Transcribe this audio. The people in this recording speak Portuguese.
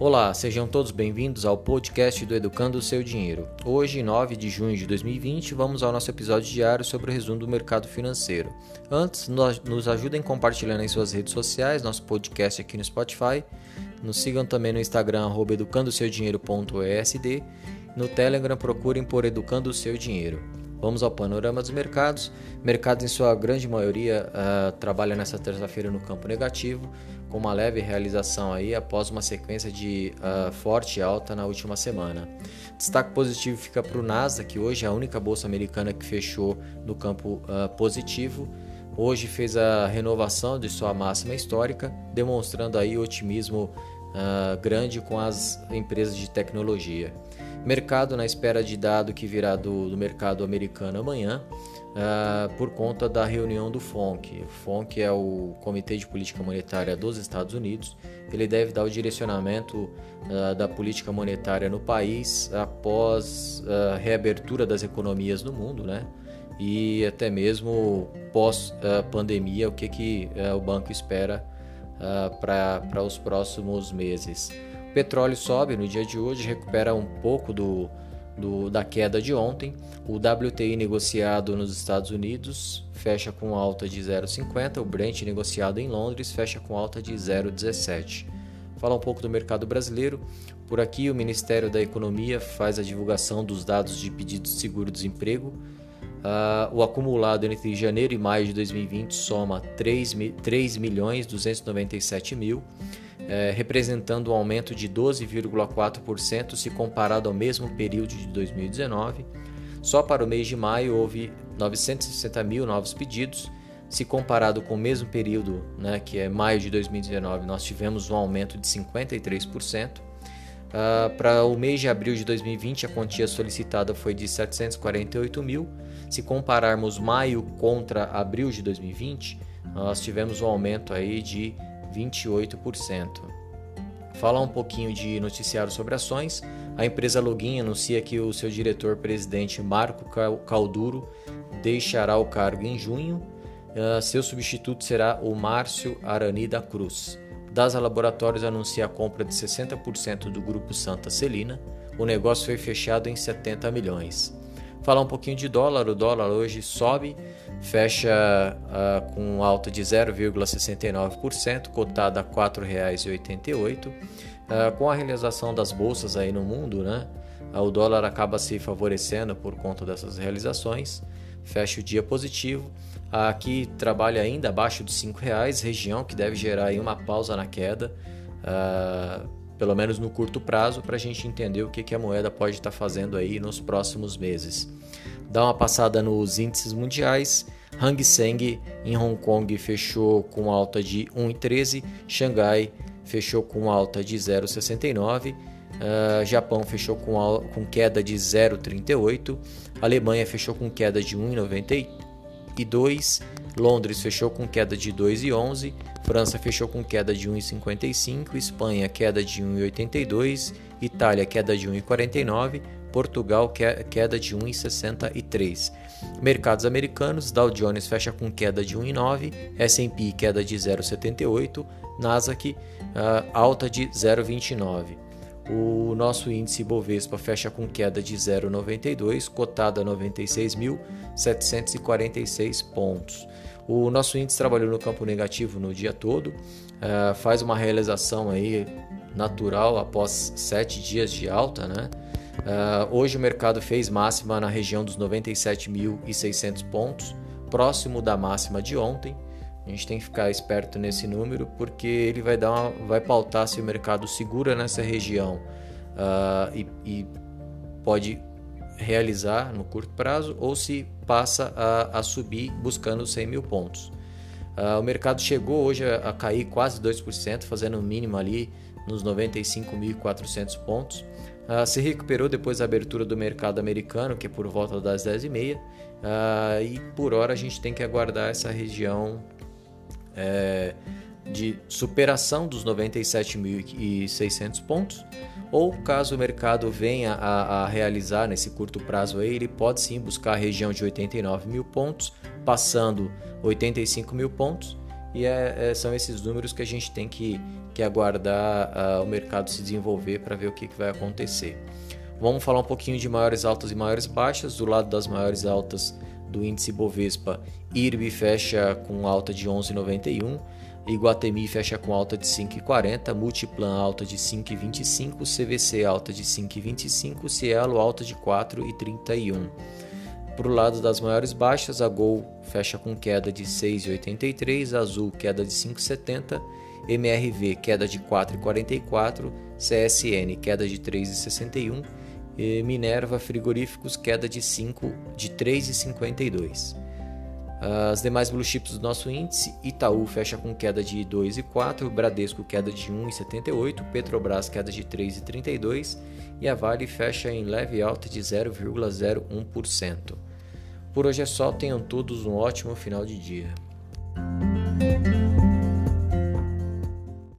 Olá, sejam todos bem-vindos ao podcast do Educando o Seu Dinheiro. Hoje, 9 de junho de 2020, vamos ao nosso episódio diário sobre o resumo do mercado financeiro. Antes, nos ajudem compartilhando em suas redes sociais nosso podcast aqui no Spotify. Nos sigam também no Instagram, educandoseudinheiro.esd. No Telegram, procurem por Educando o Seu Dinheiro. Vamos ao panorama dos mercados. Mercados, em sua grande maioria, uh, trabalham nessa terça-feira no campo negativo, com uma leve realização aí após uma sequência de uh, forte alta na última semana. Destaque positivo fica para o Nasdaq, que hoje é a única bolsa americana que fechou no campo uh, positivo. Hoje fez a renovação de sua máxima histórica, demonstrando aí otimismo grande com as empresas de tecnologia. Mercado na espera de dado que virá do, do mercado americano amanhã, uh, por conta da reunião do FONC. O FONC é o Comitê de Política Monetária dos Estados Unidos. Ele deve dar o direcionamento uh, da política monetária no país após a reabertura das economias no mundo, né? E até mesmo pós-pandemia, o que, que uh, o banco espera para os próximos meses. O petróleo sobe no dia de hoje, recupera um pouco do, do, da queda de ontem. O WTI negociado nos Estados Unidos fecha com alta de 0,50. O Brent negociado em Londres fecha com alta de 0,17. Falar um pouco do mercado brasileiro. Por aqui, o Ministério da Economia faz a divulgação dos dados de pedidos de seguro-desemprego. Uh, o acumulado entre janeiro e maio de 2020 soma 3, 3 milhões 297 mil é, representando um aumento de 12,4% se comparado ao mesmo período de 2019. Só para o mês de maio houve 960 mil novos pedidos. Se comparado com o mesmo período, né, que é maio de 2019, nós tivemos um aumento de 53%. Uh, ah, para o mês de abril de 2020, a quantia solicitada foi de 748 mil. Se compararmos maio contra abril de 2020, nós tivemos um aumento aí de 28%. Falar um pouquinho de noticiário sobre ações. A empresa Login anuncia que o seu diretor-presidente Marco Calduro deixará o cargo em junho. Uh, seu substituto será o Márcio Arani da Cruz. DASA Laboratórios anuncia a compra de 60% do grupo Santa Celina. O negócio foi fechado em 70 milhões. Falar um pouquinho de dólar, o dólar hoje sobe, fecha uh, com alta de 0,69%, cotada a R$ 4,88. Uh, ah, com a realização das bolsas aí no mundo, né, uh, o dólar acaba se favorecendo por conta dessas realizações, fecha o dia positivo. Aqui trabalha ainda abaixo dos R$ reais, região que deve gerar aí uma pausa na queda, pelo menos no curto prazo, para a gente entender o que, que a moeda pode estar tá fazendo aí nos próximos meses. Dá uma passada nos índices mundiais. Hang Seng em Hong Kong fechou com alta de 1,13, Xangai fechou com alta de 0,69, uh, ah, Japão fechou com, com queda de 0,38, Alemanha fechou com queda de 1,92, Londres fechou com queda de 2,11, França fechou com queda de 1,55, Espanha queda de 1,82, Itália queda de 1,49, Portugal queda de 1,63. Mercados americanos, Dow Jones fecha com queda de 1,9, S&P queda de 0,78, Nasdaq uh, alta de 0,29. O nosso índice Bovespa fecha com queda de 0,92, cotado a 96.746 pontos. O nosso índice trabalhou no campo negativo no dia todo, uh, faz uma realização aí natural após sete dias de alta, né? Uh, hoje o mercado fez máxima na região dos 97.600 pontos, próximo da máxima de ontem. A gente tem que ficar esperto nesse número porque ele vai, dar uma, vai pautar se o mercado segura nessa região uh, e, e, pode realizar no curto prazo ou se passa a, a subir buscando 100 mil pontos. Uh, o mercado chegou hoje a, a cair quase 2%, fazendo o um mínimo ali nos 95.400 pontos. Uh, se recuperou depois da abertura do mercado americano, que é por volta das 10h30, uh, e por hora a gente tem que aguardar essa região é, de superação dos 97.600 pontos, ou caso o mercado venha a, a, realizar nesse curto prazo aí, ele pode sim buscar a região de 89 mil pontos, passando 85 mil pontos, e é, é, são esses números que a gente tem que, que aguardar uh, o mercado se desenvolver para ver o que, que vai acontecer. Vamos falar um pouquinho de maiores altas e maiores baixas. Do lado das maiores altas do índice Bovespa, IRB fecha com alta de 11,91, Iguatemi fecha com alta de 5,40, Multiplan alta de 5,25, CVC alta de 5,25, Cielo alta de 4,31. Para o lado das maiores baixas, a Gol fecha com queda de 6,83, Azul queda de 5,70, MRV queda de 4,44, CSN queda de 3,61 e Minerva Frigoríficos queda de 5 de 3,52. As demais blue chips do nosso índice, Itaú fecha com queda de 2,4, Bradesco queda de 1,78, Petrobras queda de 3,32 e a Vale fecha em leve alta de 0,01%. Por hoje é só, tenham todos um ótimo final de dia.